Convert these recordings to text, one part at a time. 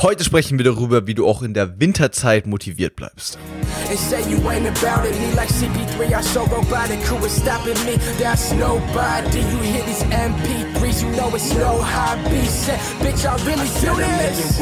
Heute sprechen wir darüber, wie du auch in der Winterzeit motiviert bleibst. And say you ain't about it. Me like CP3, I so robotic. Who is stopping me? That's nobody. You hear these MP3s, you know it's no hobby. Say, bitch, I really feel this.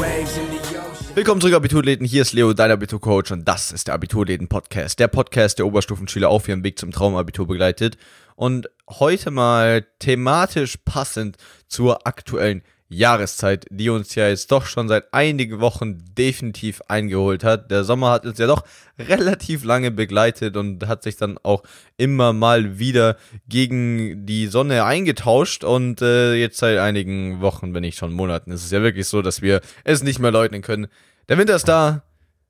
Willkommen zurück, Abiturläden. Hier ist Leo, dein Abiturcoach, und das ist der Abiturläden-Podcast. Der Podcast, der Oberstufenschüler auf ihrem Weg zum Traumabitur begleitet. Und heute mal thematisch passend zur aktuellen Jahreszeit, die uns ja jetzt doch schon seit einigen Wochen definitiv eingeholt hat. Der Sommer hat uns ja doch relativ lange begleitet und hat sich dann auch immer mal wieder gegen die Sonne eingetauscht und äh, jetzt seit einigen Wochen, wenn nicht schon Monaten, ist es ja wirklich so, dass wir es nicht mehr leugnen können. Der Winter ist da,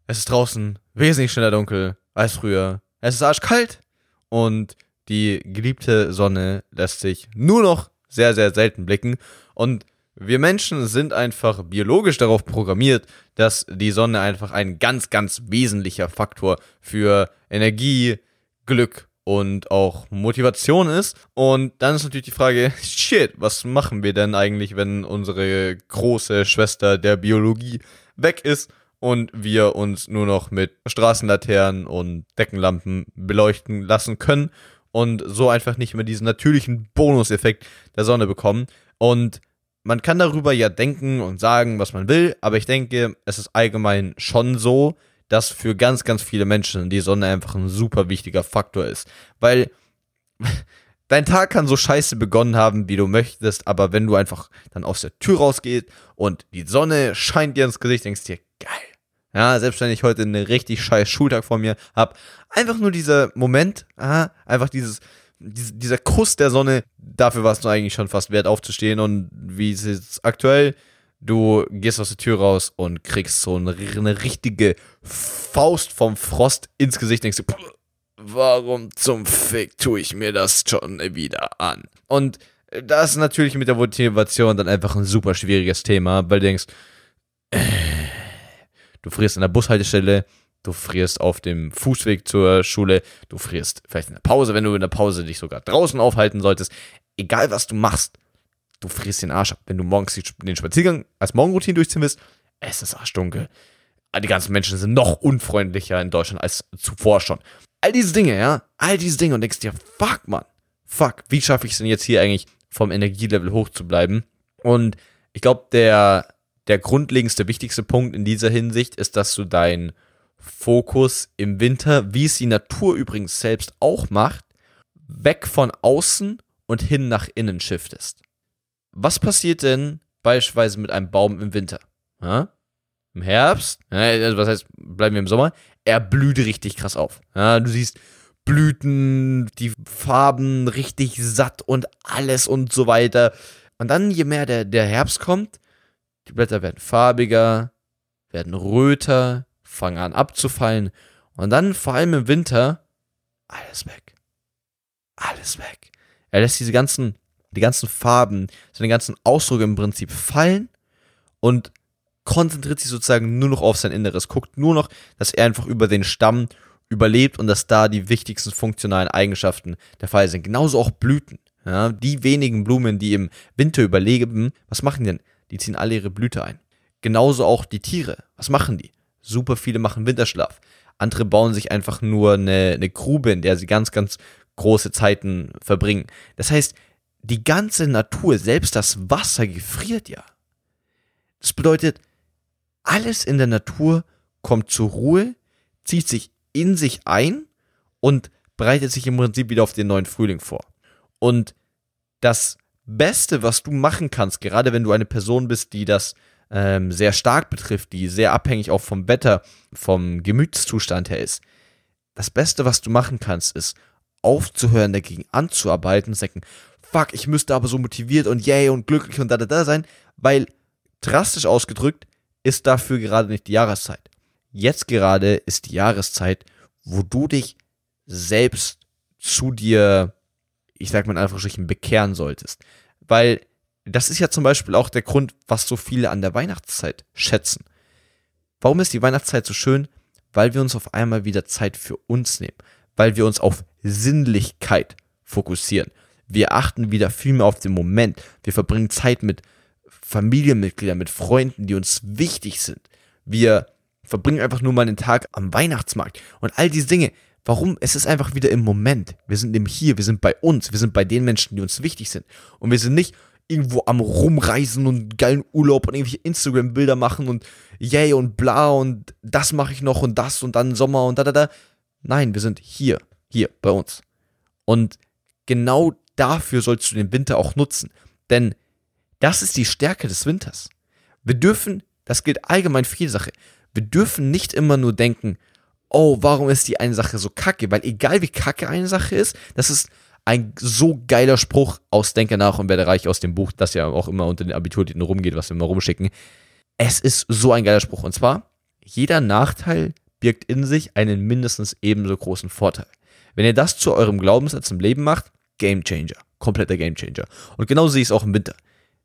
es ist draußen wesentlich schneller dunkel als früher, es ist arschkalt und die geliebte Sonne lässt sich nur noch sehr, sehr selten blicken und wir Menschen sind einfach biologisch darauf programmiert, dass die Sonne einfach ein ganz, ganz wesentlicher Faktor für Energie, Glück und auch Motivation ist. Und dann ist natürlich die Frage, shit, was machen wir denn eigentlich, wenn unsere große Schwester der Biologie weg ist und wir uns nur noch mit Straßenlaternen und Deckenlampen beleuchten lassen können und so einfach nicht mehr diesen natürlichen Bonuseffekt der Sonne bekommen. Und man kann darüber ja denken und sagen, was man will, aber ich denke, es ist allgemein schon so, dass für ganz, ganz viele Menschen die Sonne einfach ein super wichtiger Faktor ist. Weil dein Tag kann so scheiße begonnen haben, wie du möchtest, aber wenn du einfach dann aus der Tür rausgehst und die Sonne scheint dir ins Gesicht, denkst du dir, geil. Ja, selbst wenn ich heute einen richtig scheiß Schultag vor mir hab, einfach nur dieser Moment, aha, einfach dieses, dieser Kuss der Sonne, dafür war es nur eigentlich schon fast wert aufzustehen. Und wie ist es aktuell? Du gehst aus der Tür raus und kriegst so eine, eine richtige Faust vom Frost ins Gesicht. Denkst du, warum zum Fick tue ich mir das schon wieder an? Und das ist natürlich mit der Motivation dann einfach ein super schwieriges Thema, weil du denkst, äh, du frierst an der Bushaltestelle, du frierst auf dem Fußweg zur Schule, du frierst vielleicht in der Pause, wenn du in der Pause dich sogar draußen aufhalten solltest. Egal was du machst, du frierst den Arsch ab. Wenn du morgens den Spaziergang als Morgenroutine durchziehen willst, es ist arschdunkel. Die ganzen Menschen sind noch unfreundlicher in Deutschland als zuvor schon. All diese Dinge, ja, all diese Dinge und denkst dir, fuck, Mann, fuck, wie schaffe ich es denn jetzt hier eigentlich vom Energielevel hoch zu bleiben? Und ich glaube, der, der grundlegendste, wichtigste Punkt in dieser Hinsicht ist, dass du dein Fokus im Winter, wie es die Natur übrigens selbst auch macht, weg von außen und hin nach innen shiftest. Was passiert denn beispielsweise mit einem Baum im Winter? Ja? Im Herbst, also was heißt, bleiben wir im Sommer, er blüht richtig krass auf. Ja, du siehst Blüten, die Farben richtig satt und alles und so weiter. Und dann, je mehr der, der Herbst kommt, die Blätter werden farbiger, werden röter, fangen an abzufallen. Und dann, vor allem im Winter, alles weg. Alles weg. Er lässt diese ganzen, die ganzen Farben, seine ganzen Ausdrücke im Prinzip fallen und konzentriert sich sozusagen nur noch auf sein Inneres, guckt nur noch, dass er einfach über den Stamm überlebt und dass da die wichtigsten funktionalen Eigenschaften der Fall sind. Genauso auch Blüten. Ja, die wenigen Blumen, die im Winter überleben, was machen die denn? Die ziehen alle ihre Blüte ein. Genauso auch die Tiere. Was machen die? Super viele machen Winterschlaf. Andere bauen sich einfach nur eine, eine Grube, in der sie ganz, ganz große Zeiten verbringen. Das heißt, die ganze Natur, selbst das Wasser gefriert ja. Das bedeutet, alles in der Natur kommt zur Ruhe, zieht sich in sich ein und bereitet sich im Prinzip wieder auf den neuen Frühling vor. Und das Beste, was du machen kannst, gerade wenn du eine Person bist, die das ähm, sehr stark betrifft, die sehr abhängig auch vom Wetter, vom Gemütszustand her ist. Das Beste, was du machen kannst, ist aufzuhören, dagegen anzuarbeiten und denken, fuck, ich müsste aber so motiviert und yay und glücklich und da da da sein, weil drastisch ausgedrückt ist dafür gerade nicht die Jahreszeit. Jetzt gerade ist die Jahreszeit, wo du dich selbst zu dir, ich sag mal in Anführungsstrichen, bekehren solltest. Weil das ist ja zum Beispiel auch der Grund, was so viele an der Weihnachtszeit schätzen. Warum ist die Weihnachtszeit so schön? Weil wir uns auf einmal wieder Zeit für uns nehmen. Weil wir uns auf Sinnlichkeit fokussieren. Wir achten wieder viel mehr auf den Moment. Wir verbringen Zeit mit Familienmitgliedern, mit Freunden, die uns wichtig sind. Wir verbringen einfach nur mal einen Tag am Weihnachtsmarkt und all diese Dinge. Warum? Es ist einfach wieder im Moment. Wir sind im Hier, wir sind bei uns, wir sind bei den Menschen, die uns wichtig sind. Und wir sind nicht irgendwo am Rumreisen und geilen Urlaub und irgendwelche Instagram-Bilder machen und yay und bla und das mache ich noch und das und dann Sommer und da, da, da. Nein, wir sind hier, hier bei uns. Und genau dafür sollst du den Winter auch nutzen. Denn das ist die Stärke des Winters. Wir dürfen, das gilt allgemein für jede Sache, wir dürfen nicht immer nur denken, oh, warum ist die eine Sache so kacke? Weil egal wie kacke eine Sache ist, das ist ein so geiler Spruch aus Denke nach und werde reich aus dem Buch, das ja auch immer unter den Abiturtiteln rumgeht, was wir immer rumschicken. Es ist so ein geiler Spruch. Und zwar, jeder Nachteil birgt in sich einen mindestens ebenso großen Vorteil. Wenn ihr das zu eurem Glaubenssatz im Leben macht, Game Changer. Kompletter Game Changer. Und genau sehe ich es auch im Winter.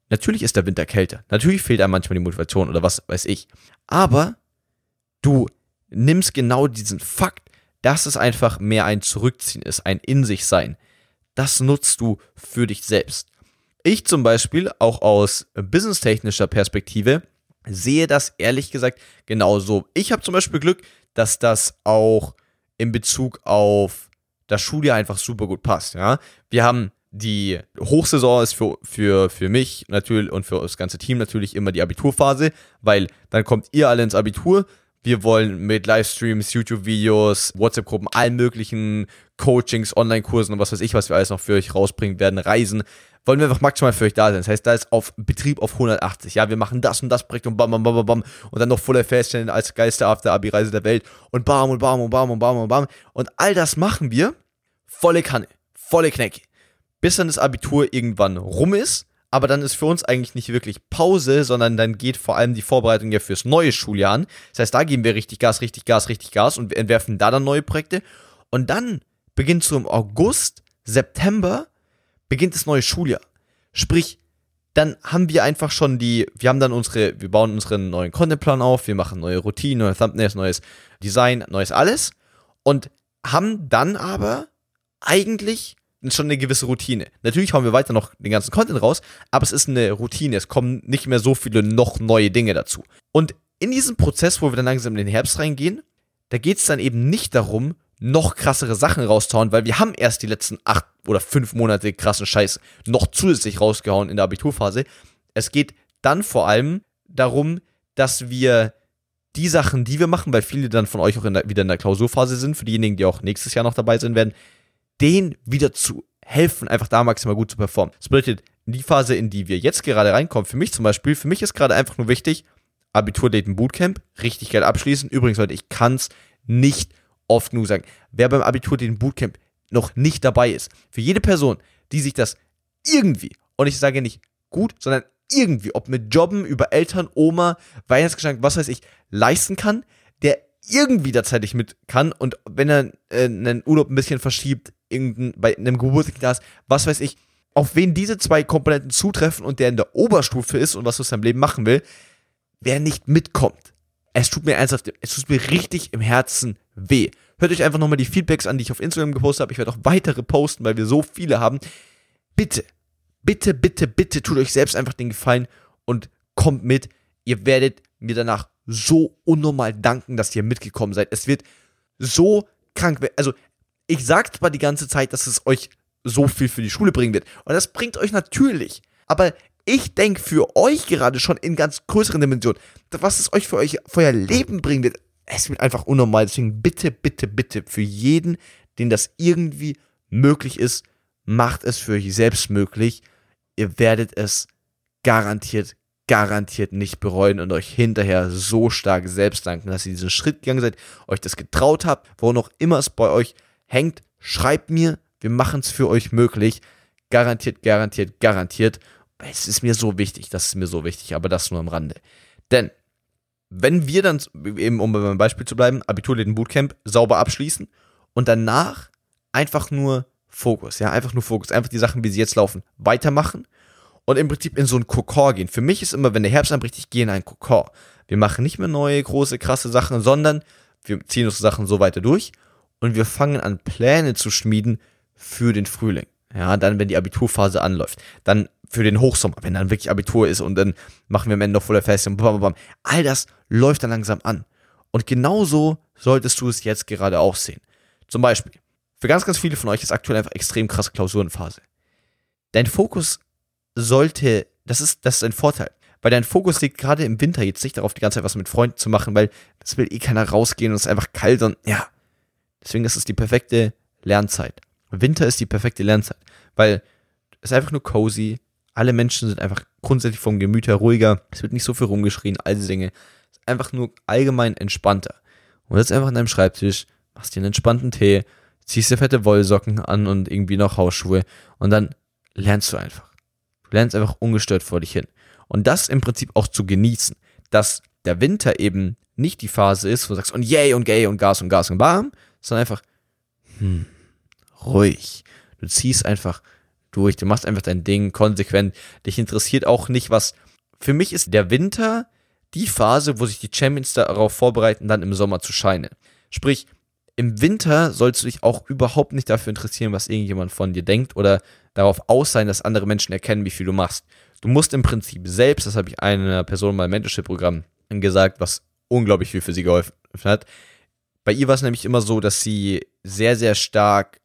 Natürlich ist der Winter kälter. Natürlich fehlt einem manchmal die Motivation oder was weiß ich. Aber du nimmst genau diesen Fakt, dass es einfach mehr ein Zurückziehen ist, ein In sich sein. Das nutzt du für dich selbst. Ich zum Beispiel, auch aus businesstechnischer Perspektive, sehe das ehrlich gesagt genauso. Ich habe zum Beispiel Glück, dass das auch in Bezug auf das Schuljahr einfach super gut passt. Ja? Wir haben die Hochsaison ist für, für, für mich natürlich und für das ganze Team natürlich immer die Abiturphase, weil dann kommt ihr alle ins Abitur. Wir wollen mit Livestreams, YouTube-Videos, WhatsApp-Gruppen, allen möglichen Coachings, Online-Kursen und was weiß ich, was wir alles noch für euch rausbringen werden, Reisen, wollen wir einfach maximal für euch da sein. Das heißt, da ist auf Betrieb auf 180. Ja, wir machen das und das Projekt und bam, bam, bam, bam, und dann noch voller feststellen als geilste After-Abi-Reise der Welt und bam und bam und bam und bam und bam. Und all das machen wir volle Kanne, volle Knecke. Bis dann das Abitur irgendwann rum ist. Aber dann ist für uns eigentlich nicht wirklich Pause, sondern dann geht vor allem die Vorbereitung ja fürs neue Schuljahr an. Das heißt, da geben wir richtig Gas, richtig Gas, richtig Gas und entwerfen da dann neue Projekte. Und dann beginnt so im August, September beginnt das neue Schuljahr. Sprich, dann haben wir einfach schon die, wir haben dann unsere, wir bauen unseren neuen Contentplan auf, wir machen neue Routinen, neue Thumbnails, neues Design, neues alles und haben dann aber eigentlich schon eine gewisse Routine. Natürlich hauen wir weiter noch den ganzen Content raus, aber es ist eine Routine. Es kommen nicht mehr so viele noch neue Dinge dazu. Und in diesem Prozess, wo wir dann langsam in den Herbst reingehen, da geht es dann eben nicht darum, noch krassere Sachen rauszuhauen, weil wir haben erst die letzten acht oder fünf Monate krassen Scheiß noch zusätzlich rausgehauen in der Abiturphase. Es geht dann vor allem darum, dass wir die Sachen, die wir machen, weil viele dann von euch auch in der, wieder in der Klausurphase sind, für diejenigen, die auch nächstes Jahr noch dabei sein werden, denen wieder zu helfen, einfach da maximal gut zu performen. Das bedeutet, in die Phase, in die wir jetzt gerade reinkommen, für mich zum Beispiel, für mich ist gerade einfach nur wichtig, Abitur-Daten Bootcamp, richtig geil abschließen. Übrigens, Leute, ich kann es nicht oft genug sagen, wer beim Abitur den Bootcamp noch nicht dabei ist, für jede Person, die sich das irgendwie, und ich sage nicht gut, sondern irgendwie, ob mit Jobben, über Eltern, Oma, Weihnachtsgeschenk, was weiß ich, leisten kann, der irgendwie zeitig mit kann und wenn er äh, einen Urlaub ein bisschen verschiebt, irgendein, bei einem Geburtstag was weiß ich, auf wen diese zwei Komponenten zutreffen und der in der Oberstufe ist und was aus seinem Leben machen will, wer nicht mitkommt. Es tut mir ernsthaft, es tut mir richtig im Herzen weh. Hört euch einfach nochmal die Feedbacks an, die ich auf Instagram gepostet habe. Ich werde auch weitere posten, weil wir so viele haben. Bitte, bitte, bitte, bitte tut euch selbst einfach den Gefallen und kommt mit. Ihr werdet mir danach so unnormal danken, dass ihr mitgekommen seid. Es wird so krank. Also, ich sage zwar die ganze Zeit, dass es euch so viel für die Schule bringen wird. Und das bringt euch natürlich. Aber ich denke für euch gerade schon in ganz größeren Dimensionen, was es euch für euch für euer Leben bringen wird es wird einfach unnormal. Deswegen bitte, bitte, bitte für jeden, den das irgendwie möglich ist, macht es für euch selbst möglich. Ihr werdet es garantiert, garantiert nicht bereuen und euch hinterher so stark selbst danken, dass ihr diesen Schritt gegangen seid, euch das getraut habt, wo noch immer es bei euch hängt. Schreibt mir, wir machen es für euch möglich. Garantiert, garantiert, garantiert. Es ist mir so wichtig, das ist mir so wichtig, aber das nur am Rande. Denn wenn wir dann, eben um beim Beispiel zu bleiben, Abiturläden Bootcamp sauber abschließen und danach einfach nur Fokus, ja, einfach nur Fokus, einfach die Sachen, wie sie jetzt laufen, weitermachen und im Prinzip in so einen Kokor gehen. Für mich ist immer, wenn der Herbst anbricht, ich gehe in einen Kokor. Wir machen nicht mehr neue, große, krasse Sachen, sondern wir ziehen unsere Sachen so weiter durch und wir fangen an, Pläne zu schmieden für den Frühling. Ja, dann, wenn die Abiturphase anläuft. Dann für den Hochsommer, wenn dann wirklich Abitur ist und dann machen wir am Ende noch voller Fest und bam, bam, bam. All das läuft dann langsam an. Und genauso solltest du es jetzt gerade auch sehen. Zum Beispiel, für ganz, ganz viele von euch ist aktuell einfach extrem krasse Klausurenphase. Dein Fokus sollte, das ist, das ist ein Vorteil. Weil dein Fokus liegt gerade im Winter jetzt nicht darauf, die ganze Zeit was mit Freunden zu machen, weil es will eh keiner rausgehen und es ist einfach kalt und ja. Deswegen ist es die perfekte Lernzeit. Winter ist die perfekte Lernzeit, weil es einfach nur cozy. Alle Menschen sind einfach grundsätzlich vom Gemüt her ruhiger. Es wird nicht so viel rumgeschrien, all diese Dinge. Es ist einfach nur allgemein entspannter. Und jetzt einfach an deinem Schreibtisch, machst dir einen entspannten Tee, ziehst dir fette Wollsocken an und irgendwie noch Hausschuhe und dann lernst du einfach. Du lernst einfach ungestört vor dich hin. Und das im Prinzip auch zu genießen, dass der Winter eben nicht die Phase ist, wo du sagst, und yay und gay und Gas und Gas und Bam, sondern einfach, hm, ruhig. Du ziehst einfach durch, du machst einfach dein Ding konsequent. Dich interessiert auch nicht, was. Für mich ist der Winter die Phase, wo sich die Champions darauf vorbereiten, dann im Sommer zu scheinen. Sprich, im Winter sollst du dich auch überhaupt nicht dafür interessieren, was irgendjemand von dir denkt oder darauf aus sein, dass andere Menschen erkennen, wie viel du machst. Du musst im Prinzip selbst, das habe ich einer Person in meinem Mentorship-Programm gesagt, was unglaublich viel für sie geholfen hat. Bei ihr war es nämlich immer so, dass sie sehr, sehr stark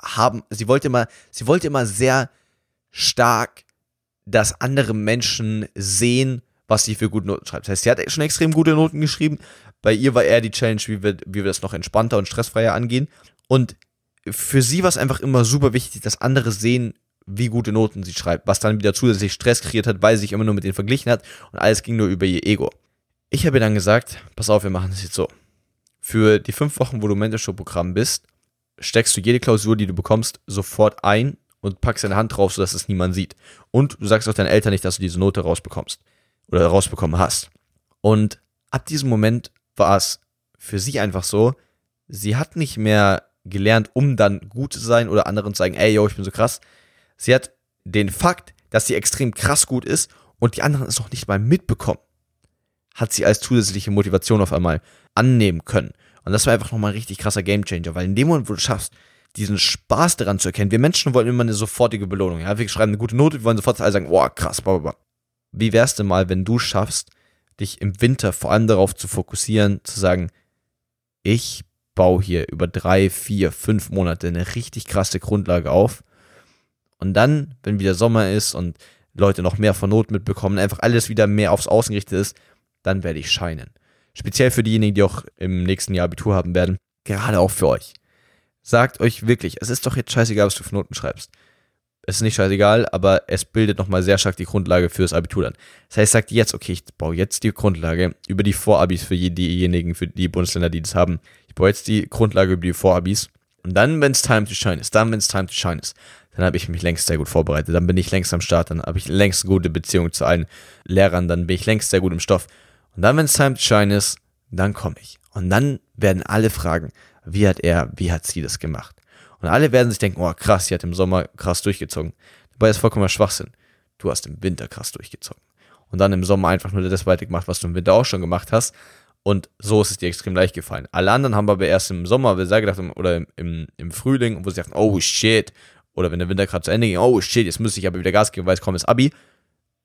haben, sie wollte immer, sie wollte immer sehr stark, dass andere Menschen sehen, was sie für gute Noten schreibt. Das heißt, sie hat schon extrem gute Noten geschrieben. Bei ihr war eher die Challenge, wie wir, wie wir das noch entspannter und stressfreier angehen. Und für sie war es einfach immer super wichtig, dass andere sehen, wie gute Noten sie schreibt, was dann wieder zusätzlich Stress kreiert hat, weil sie sich immer nur mit denen verglichen hat und alles ging nur über ihr Ego. Ich habe ihr dann gesagt, pass auf, wir machen das jetzt so. Für die fünf Wochen, wo du Mentorship-Programm bist, steckst du jede Klausur, die du bekommst, sofort ein und packst deine Hand drauf, sodass es niemand sieht. Und du sagst auch deinen Eltern nicht, dass du diese Note rausbekommst oder rausbekommen hast. Und ab diesem Moment war es für sie einfach so, sie hat nicht mehr gelernt, um dann gut zu sein oder anderen zu sagen, ey, yo, ich bin so krass. Sie hat den Fakt, dass sie extrem krass gut ist und die anderen es noch nicht mal mitbekommen, hat sie als zusätzliche Motivation auf einmal annehmen können. Und das war einfach nochmal ein richtig krasser Gamechanger, weil in dem Moment, wo du schaffst, diesen Spaß daran zu erkennen, wir Menschen wollen immer eine sofortige Belohnung. Ja? Wir schreiben eine gute Note, wir wollen sofort alle sagen, boah, krass, bla, bla, bla. Wie wär's denn mal, wenn du schaffst, dich im Winter vor allem darauf zu fokussieren, zu sagen, ich baue hier über drei, vier, fünf Monate eine richtig krasse Grundlage auf. Und dann, wenn wieder Sommer ist und Leute noch mehr von Not mitbekommen, einfach alles wieder mehr aufs Außen gerichtet ist, dann werde ich scheinen speziell für diejenigen, die auch im nächsten Jahr Abitur haben werden, gerade auch für euch. Sagt euch wirklich, es ist doch jetzt scheißegal, was du für Noten schreibst. Es ist nicht scheißegal, aber es bildet nochmal sehr stark die Grundlage fürs Abitur dann. Das heißt, sagt jetzt, okay, ich baue jetzt die Grundlage über die Vorabis für diejenigen, für die Bundesländer, die das haben. Ich baue jetzt die Grundlage über die Vorabis. Und dann, wenn es time to shine ist, dann, wenn es time to shine ist, dann habe ich mich längst sehr gut vorbereitet. Dann bin ich längst am Start, dann habe ich längst gute Beziehung zu allen Lehrern, dann bin ich längst sehr gut im Stoff. Und dann, wenn es Time to Shine ist, dann komme ich. Und dann werden alle fragen, wie hat er, wie hat sie das gemacht? Und alle werden sich denken, oh krass, sie hat im Sommer krass durchgezogen. Dabei ist vollkommener Schwachsinn. Du hast im Winter krass durchgezogen. Und dann im Sommer einfach nur das weitergemacht, was du im Winter auch schon gemacht hast. Und so ist es dir extrem leicht gefallen. Alle anderen haben aber erst im Sommer, gedacht, oder im, im, im Frühling, wo sie dachten, oh shit. Oder wenn der Winter gerade zu Ende ging, oh shit, jetzt müsste ich aber wieder Gas geben, weil es kommt das Abi.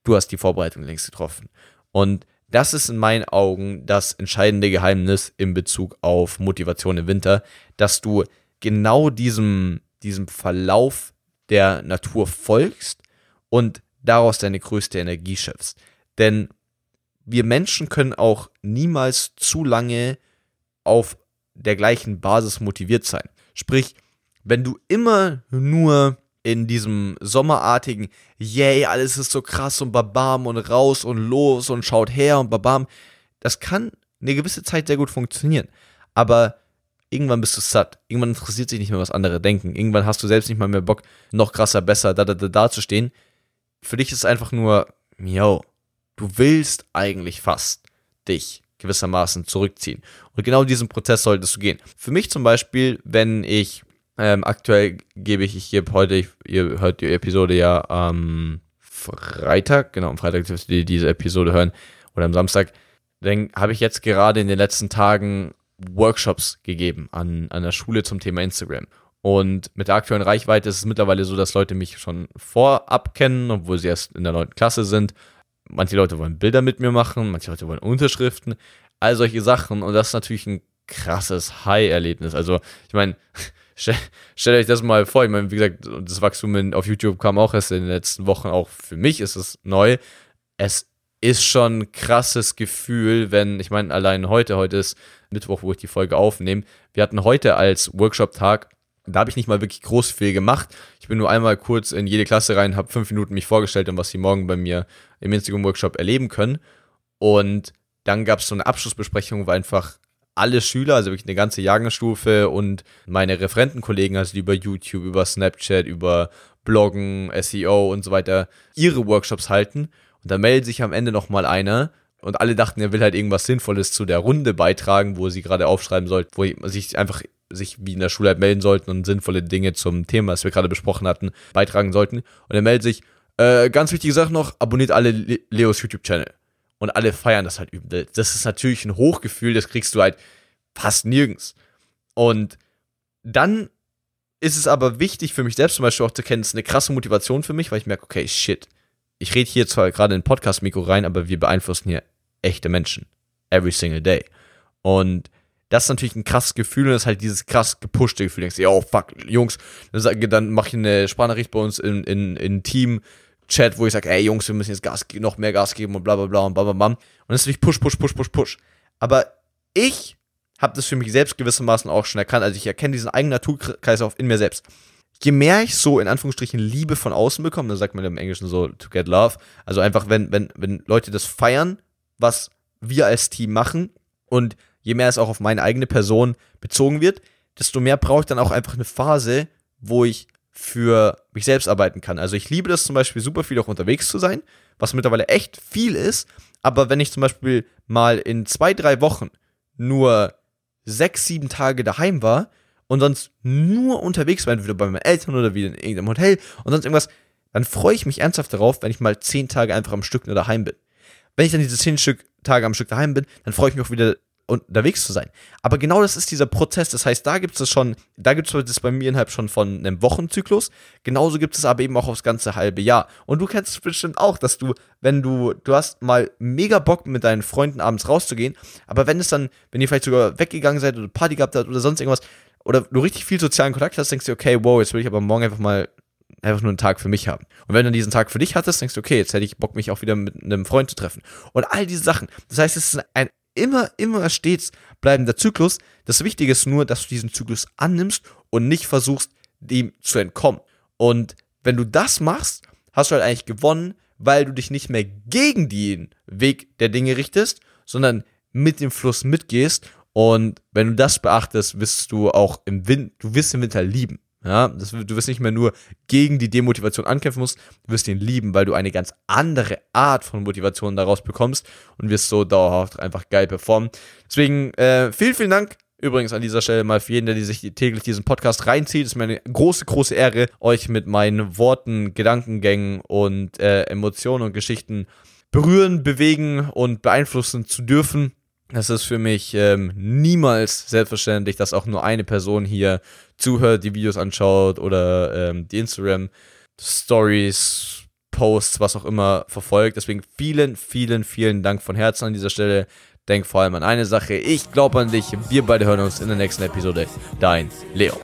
Du hast die Vorbereitung längst getroffen. Und das ist in meinen Augen das entscheidende Geheimnis in Bezug auf Motivation im Winter, dass du genau diesem, diesem Verlauf der Natur folgst und daraus deine größte Energie schöpfst. Denn wir Menschen können auch niemals zu lange auf der gleichen Basis motiviert sein. Sprich, wenn du immer nur in diesem sommerartigen, yay, alles ist so krass und babam und raus und los und schaut her und babam. Das kann eine gewisse Zeit sehr gut funktionieren. Aber irgendwann bist du satt. Irgendwann interessiert sich nicht mehr, was andere denken. Irgendwann hast du selbst nicht mal mehr Bock, noch krasser, besser, da, da, da, da zu stehen. Für dich ist es einfach nur, yo, du willst eigentlich fast dich gewissermaßen zurückziehen. Und genau diesen Prozess solltest du gehen. Für mich zum Beispiel, wenn ich ähm, aktuell gebe ich, ich gebe heute, ihr hört die Episode ja am Freitag, genau, am Freitag dürft ihr diese Episode hören oder am Samstag. Dann habe ich jetzt gerade in den letzten Tagen Workshops gegeben an, an der Schule zum Thema Instagram. Und mit der aktuellen Reichweite ist es mittlerweile so, dass Leute mich schon vorab kennen, obwohl sie erst in der neunten Klasse sind. Manche Leute wollen Bilder mit mir machen, manche Leute wollen Unterschriften, all solche Sachen. Und das ist natürlich ein krasses High-Erlebnis. Also, ich meine, stell, stellt euch das mal vor. Ich meine, wie gesagt, das Wachstum auf YouTube kam auch erst in den letzten Wochen. Auch für mich ist es neu. Es ist schon ein krasses Gefühl, wenn, ich meine, allein heute, heute ist Mittwoch, wo ich die Folge aufnehme. Wir hatten heute als Workshop-Tag da habe ich nicht mal wirklich groß viel gemacht. Ich bin nur einmal kurz in jede Klasse rein, habe fünf Minuten mich vorgestellt und was sie morgen bei mir im Instagram-Workshop erleben können. Und dann gab es so eine Abschlussbesprechung, wo einfach alle Schüler, also wirklich eine ganze Jahrgangsstufe und meine Referentenkollegen, also die über YouTube, über Snapchat, über Bloggen, SEO und so weiter, ihre Workshops halten. Und da meldet sich am Ende nochmal einer und alle dachten, er will halt irgendwas Sinnvolles zu der Runde beitragen, wo sie gerade aufschreiben sollten, wo sich einfach sich wie in der Schule halt melden sollten und sinnvolle Dinge zum Thema, das wir gerade besprochen hatten, beitragen sollten. Und er meldet sich, äh, ganz wichtige Sache noch, abonniert alle Leos YouTube-Channel. Und alle feiern das halt übel. Das ist natürlich ein Hochgefühl, das kriegst du halt fast nirgends. Und dann ist es aber wichtig für mich selbst zum Beispiel auch zu kennen, es ist eine krasse Motivation für mich, weil ich merke, okay, shit. Ich rede hier zwar gerade in ein Podcast-Mikro rein, aber wir beeinflussen hier echte Menschen. Every single day. Und das ist natürlich ein krasses Gefühl und das ist halt dieses krass gepushte Gefühl. Du denkst, oh fuck, Jungs, dann mache ich eine Sprachnachricht bei uns in, in, in Team-Chat, wo ich sage, ey Jungs, wir müssen jetzt Gas, noch mehr Gas geben und bla bla bla und bla bla bla. Und das ist natürlich Push, Push, Push, Push, Push. Aber ich habe das für mich selbst gewissermaßen auch schon erkannt. Also ich erkenne diesen eigenen Naturkreislauf in mir selbst. Je mehr ich so in Anführungsstrichen Liebe von außen bekomme, dann sagt man im Englischen so to get love. Also einfach, wenn, wenn, wenn Leute das feiern, was wir als Team machen und je mehr es auch auf meine eigene Person bezogen wird, desto mehr brauche ich dann auch einfach eine Phase, wo ich für mich selbst arbeiten kann. Also ich liebe das zum Beispiel super viel auch unterwegs zu sein, was mittlerweile echt viel ist. Aber wenn ich zum Beispiel mal in zwei, drei Wochen nur sechs, sieben Tage daheim war und sonst nur unterwegs war, entweder bei meinen Eltern oder wieder in irgendeinem Hotel und sonst irgendwas, dann freue ich mich ernsthaft darauf, wenn ich mal zehn Tage einfach am Stück nur daheim bin. Wenn ich dann diese zehn Stück Tage am Stück daheim bin, dann freue ich mich auch wieder unterwegs zu sein. Aber genau das ist dieser Prozess. Das heißt, da gibt es schon, da gibt es das bei mir innerhalb schon von einem Wochenzyklus. Genauso gibt es aber eben auch aufs ganze halbe Jahr. Und du kennst es bestimmt auch, dass du, wenn du, du hast mal mega Bock mit deinen Freunden abends rauszugehen, aber wenn es dann, wenn ihr vielleicht sogar weggegangen seid oder Party gehabt habt oder sonst irgendwas, oder du richtig viel sozialen Kontakt hast, denkst du, okay, wow, jetzt will ich aber morgen einfach mal einfach nur einen Tag für mich haben. Und wenn du diesen Tag für dich hattest, denkst du, okay, jetzt hätte ich Bock, mich auch wieder mit einem Freund zu treffen. Und all diese Sachen. Das heißt, es ist ein immer, immer stets bleibender Zyklus. Das Wichtige ist nur, dass du diesen Zyklus annimmst und nicht versuchst, dem zu entkommen. Und wenn du das machst, hast du halt eigentlich gewonnen, weil du dich nicht mehr gegen den Weg der Dinge richtest, sondern mit dem Fluss mitgehst. Und wenn du das beachtest, wirst du auch im Wind, du wirst den Winter lieben. Ja, das, du wirst nicht mehr nur gegen die Demotivation ankämpfen musst, du wirst ihn lieben, weil du eine ganz andere Art von Motivation daraus bekommst und wirst so dauerhaft einfach geil performen. Deswegen äh, vielen, vielen Dank Übrigens an dieser Stelle mal für jeden, der sich täglich diesen Podcast reinzieht. Es ist mir eine große, große Ehre, euch mit meinen Worten, Gedankengängen und äh, Emotionen und Geschichten berühren, bewegen und beeinflussen zu dürfen. Es ist für mich ähm, niemals selbstverständlich, dass auch nur eine Person hier zuhört, die Videos anschaut oder ähm, die Instagram Stories, Posts, was auch immer verfolgt. Deswegen vielen, vielen, vielen Dank von Herzen an dieser Stelle. Denk vor allem an eine Sache. Ich glaube an dich. Wir beide hören uns in der nächsten Episode. Dein Leo.